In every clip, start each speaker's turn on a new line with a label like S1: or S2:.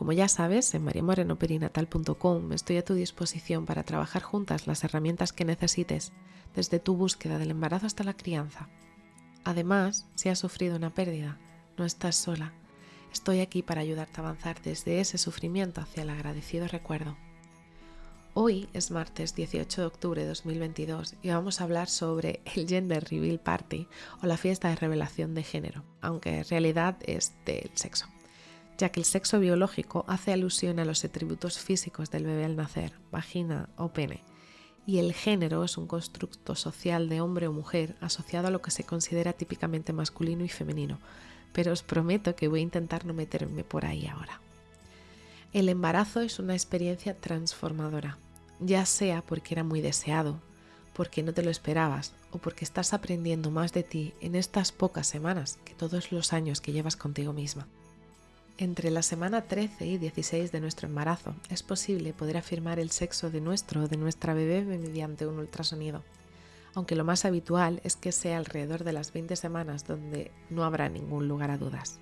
S1: Como ya sabes, en mariamorenoperinatal.com estoy a tu disposición para trabajar juntas las herramientas que necesites, desde tu búsqueda del embarazo hasta la crianza. Además, si has sufrido una pérdida, no estás sola. Estoy aquí para ayudarte a avanzar desde ese sufrimiento hacia el agradecido recuerdo. Hoy es martes 18 de octubre de 2022 y vamos a hablar sobre el Gender Reveal Party o la fiesta de revelación de género, aunque en realidad es del sexo, ya que el sexo biológico hace alusión a los atributos físicos del bebé al nacer, vagina o pene, y el género es un constructo social de hombre o mujer asociado a lo que se considera típicamente masculino y femenino, pero os prometo que voy a intentar no meterme por ahí ahora. El embarazo es una experiencia transformadora, ya sea porque era muy deseado, porque no te lo esperabas o porque estás aprendiendo más de ti en estas pocas semanas que todos los años que llevas contigo misma. Entre la semana 13 y 16 de nuestro embarazo es posible poder afirmar el sexo de nuestro o de nuestra bebé mediante un ultrasonido, aunque lo más habitual es que sea alrededor de las 20 semanas donde no habrá ningún lugar a dudas.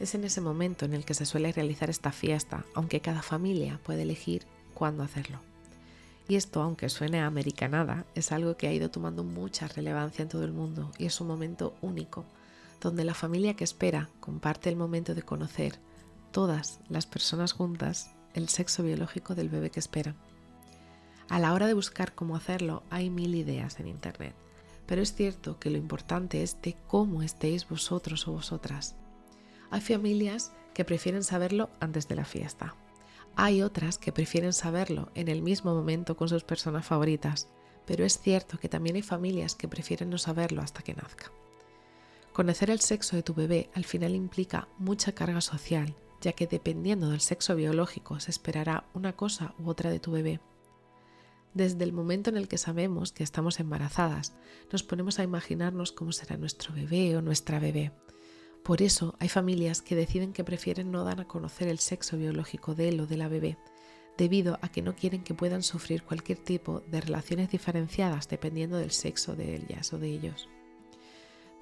S1: Es en ese momento en el que se suele realizar esta fiesta, aunque cada familia puede elegir cuándo hacerlo. Y esto, aunque suene a americanada, es algo que ha ido tomando mucha relevancia en todo el mundo y es un momento único, donde la familia que espera comparte el momento de conocer todas las personas juntas el sexo biológico del bebé que espera. A la hora de buscar cómo hacerlo hay mil ideas en Internet, pero es cierto que lo importante es de cómo estéis vosotros o vosotras. Hay familias que prefieren saberlo antes de la fiesta. Hay otras que prefieren saberlo en el mismo momento con sus personas favoritas, pero es cierto que también hay familias que prefieren no saberlo hasta que nazca. Conocer el sexo de tu bebé al final implica mucha carga social, ya que dependiendo del sexo biológico se esperará una cosa u otra de tu bebé. Desde el momento en el que sabemos que estamos embarazadas, nos ponemos a imaginarnos cómo será nuestro bebé o nuestra bebé, por eso hay familias que deciden que prefieren no dar a conocer el sexo biológico de él o de la bebé, debido a que no quieren que puedan sufrir cualquier tipo de relaciones diferenciadas dependiendo del sexo de ellas o de ellos.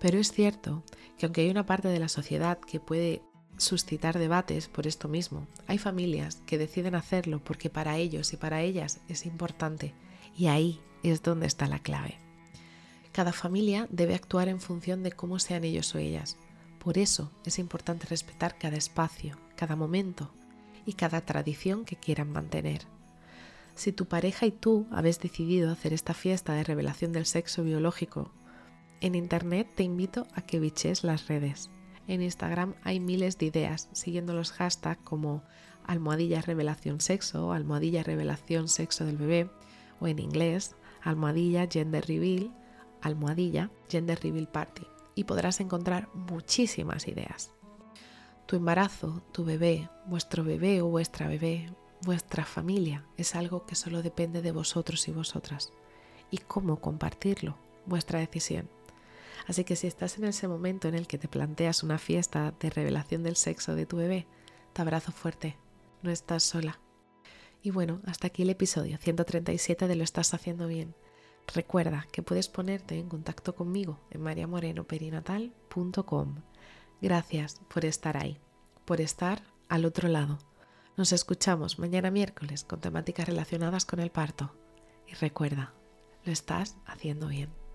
S1: Pero es cierto que aunque hay una parte de la sociedad que puede suscitar debates por esto mismo, hay familias que deciden hacerlo porque para ellos y para ellas es importante y ahí es donde está la clave. Cada familia debe actuar en función de cómo sean ellos o ellas, por eso es importante respetar cada espacio, cada momento y cada tradición que quieran mantener. Si tu pareja y tú habéis decidido hacer esta fiesta de revelación del sexo biológico, en Internet te invito a que biches las redes. En Instagram hay miles de ideas siguiendo los hashtags como almohadilla revelación sexo, almohadilla revelación sexo del bebé o en inglés almohadilla gender reveal, almohadilla gender reveal party y podrás encontrar muchísimas ideas. Tu embarazo, tu bebé, vuestro bebé o vuestra bebé, vuestra familia es algo que solo depende de vosotros y vosotras. Y cómo compartirlo, vuestra decisión. Así que si estás en ese momento en el que te planteas una fiesta de revelación del sexo de tu bebé, te abrazo fuerte, no estás sola. Y bueno, hasta aquí el episodio 137 de Lo estás haciendo bien. Recuerda que puedes ponerte en contacto conmigo en mariamorenoperinatal.com. Gracias por estar ahí, por estar al otro lado. Nos escuchamos mañana miércoles con temáticas relacionadas con el parto. Y recuerda, lo estás haciendo bien.